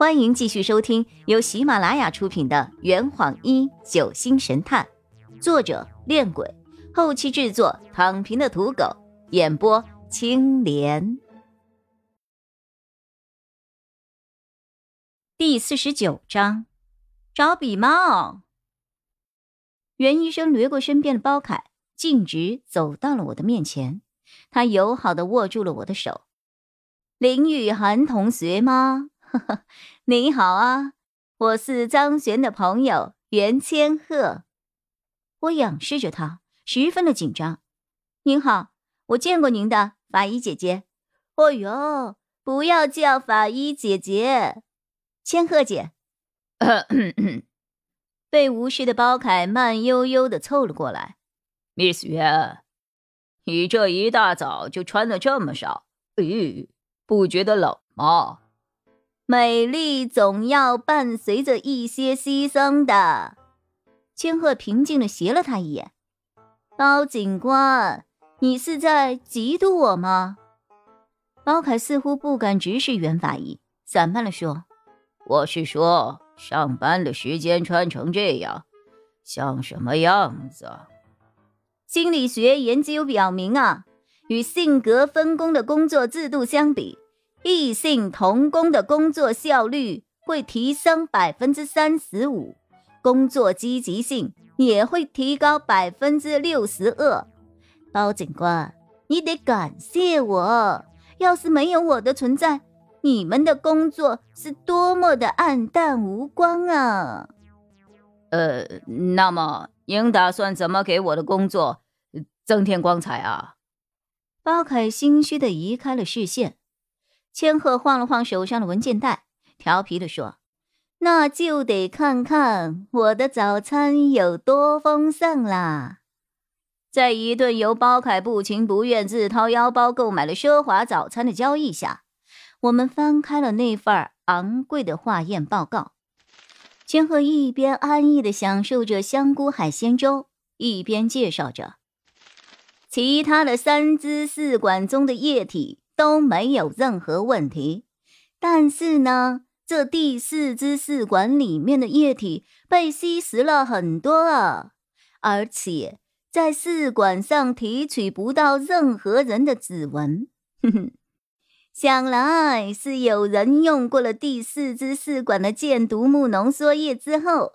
欢迎继续收听由喜马拉雅出品的《圆谎一九星神探》，作者：恋鬼，后期制作：躺平的土狗，演播：青莲。第四十九章，找笔帽。袁医生掠过身边的包凯，径直走到了我的面前，他友好的握住了我的手。林雨涵同学吗？呵，你好啊，我是张璇的朋友袁千鹤。我仰视着他，十分的紧张。您好，我见过您的法医姐姐。哦哟，不要叫法医姐姐，千鹤姐。被无视的包凯慢悠悠的凑了过来。Miss 袁，你这一大早就穿的这么少，咦，不觉得冷吗？美丽总要伴随着一些牺牲的。千鹤平静的斜了他一眼。包警官，你是在嫉妒我吗？包凯似乎不敢直视袁法医，散漫了说：“我是说，上班的时间穿成这样，像什么样子？”心理学研究表明啊，与性格分工的工作制度相比。异性同工的工作效率会提升百分之三十五，工作积极性也会提高百分之六十二。包警官，你得感谢我，要是没有我的存在，你们的工作是多么的暗淡无光啊！呃，那么您打算怎么给我的工作增添光彩啊？包凯心虚的移开了视线。千鹤晃了晃手上的文件袋，调皮地说：“那就得看看我的早餐有多丰盛啦。”在一顿由包凯不情不愿自掏腰包购买了奢华早餐的交易下，我们翻开了那份昂贵的化验报告。千鹤一边安逸地享受着香菇海鲜粥，一边介绍着：“其他的三支试管中的液体。”都没有任何问题，但是呢，这第四支试管里面的液体被吸食了很多啊，而且在试管上提取不到任何人的指纹。哼哼，想来是有人用过了第四支试管的箭毒木浓缩液之后，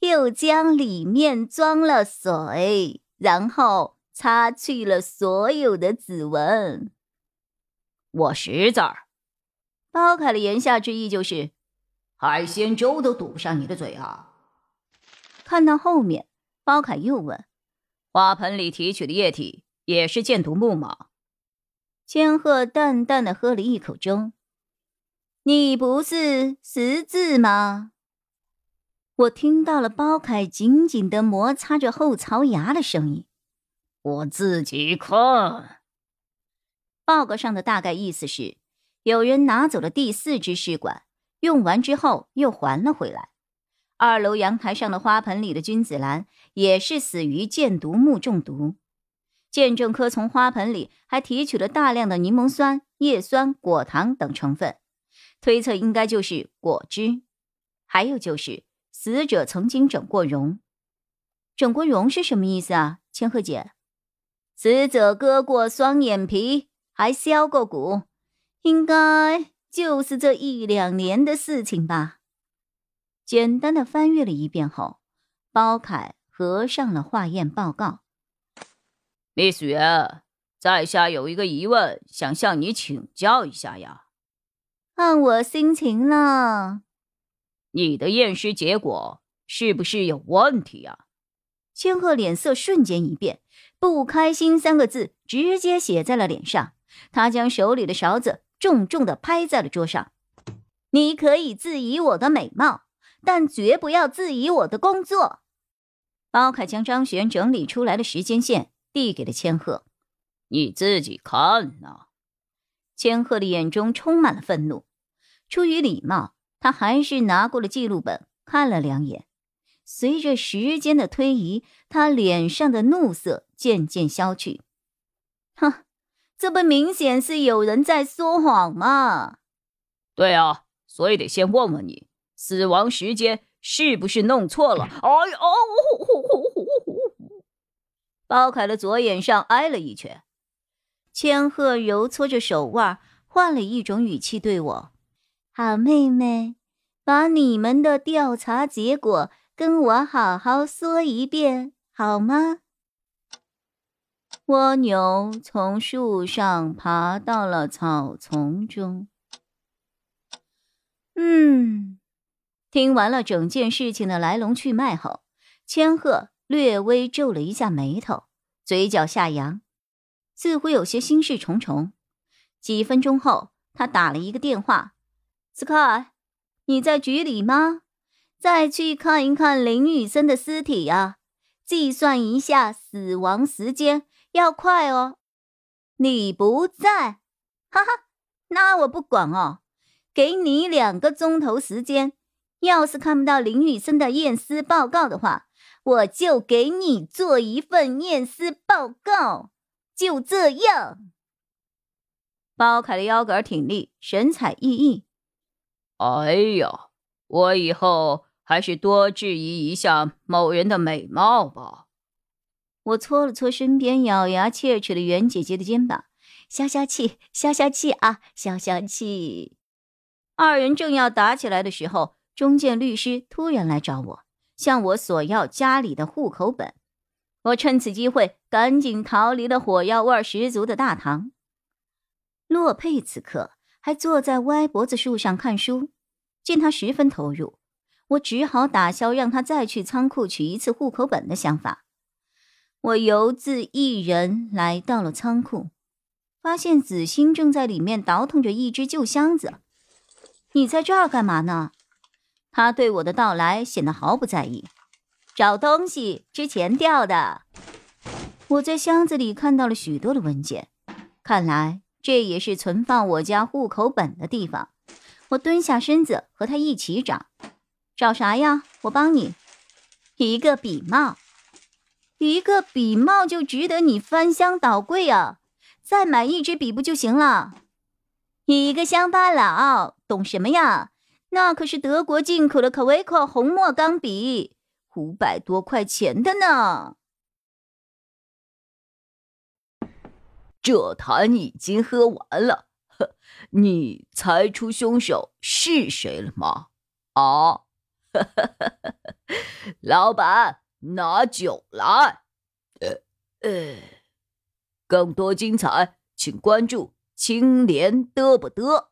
又将里面装了水，然后擦去了所有的指纹。我识字儿，包凯的言下之意就是，海鲜粥都堵不上你的嘴啊！看到后面，包凯又问：“花盆里提取的液体也是箭毒木吗？”千鹤淡淡的喝了一口粥：“你不是识字吗？”我听到了包凯紧紧的摩擦着后槽牙的声音：“我自己看。”报告上的大概意思是，有人拿走了第四支试管，用完之后又还了回来。二楼阳台上的花盆里的君子兰也是死于箭毒木中毒。鉴证科从花盆里还提取了大量的柠檬酸、叶酸、果糖等成分，推测应该就是果汁。还有就是死者曾经整过容。整过容是什么意思啊，千鹤姐？死者割过双眼皮。还削过骨，应该就是这一两年的事情吧。简单的翻阅了一遍后，包凯合上了化验报告。Miss 袁，在下有一个疑问，想向你请教一下呀。看我心情了。你的验尸结果是不是有问题呀？千鹤脸色瞬间一变，不开心三个字直接写在了脸上。他将手里的勺子重重的拍在了桌上。你可以质疑我的美貌，但绝不要质疑我的工作。包凯将张璇整理出来的时间线递给了千鹤：“你自己看呐。”千鹤的眼中充满了愤怒。出于礼貌，他还是拿过了记录本看了两眼。随着时间的推移，他脸上的怒色渐渐消去。哼。这不明显是有人在说谎吗？对啊，所以得先问问你，死亡时间是不是弄错了？哎呦！包凯的左眼上挨了一拳。千鹤揉搓着手腕，换了一种语气对我：“好妹妹，把你们的调查结果跟我好好说一遍，好吗？”蜗牛从树上爬到了草丛中。嗯，听完了整件事情的来龙去脉后，千鹤略微皱了一下眉头，嘴角下扬。似乎有些心事重重。几分钟后，他打了一个电话：“Sky，你在局里吗？再去看一看林雨森的尸体呀，计算一下死亡时间，要快哦。”你不在，哈哈，那我不管哦，给你两个钟头时间。要是看不到林雨森的验尸报告的话，我就给你做一份验尸报告。就这样，包凯的腰杆挺立，神采奕奕。哎呀，我以后还是多质疑一下某人的美貌吧。我搓了搓身边咬牙切齿的袁姐姐的肩膀，消消气，消消气啊，消消气。二人正要打起来的时候，中建律师突然来找我，向我索要家里的户口本。我趁此机会赶紧逃离了火药味十足的大堂。洛佩此刻还坐在歪脖子树上看书，见他十分投入，我只好打消让他再去仓库取一次户口本的想法。我游自一人来到了仓库，发现子欣正在里面倒腾着一只旧箱子。你在这儿干嘛呢？他对我的到来显得毫不在意。找东西之前掉的，我在箱子里看到了许多的文件，看来这也是存放我家户口本的地方。我蹲下身子和他一起找，找啥呀？我帮你。一个笔帽，一个笔帽就值得你翻箱倒柜啊！再买一支笔不就行了？你一个乡巴佬，懂什么呀？那可是德国进口的可维克红墨钢笔。五百多块钱的呢！这坛已经喝完了，呵，你猜出凶手是谁了吗？啊，老板，拿酒来。呃呃，更多精彩，请关注青莲嘚不嘚。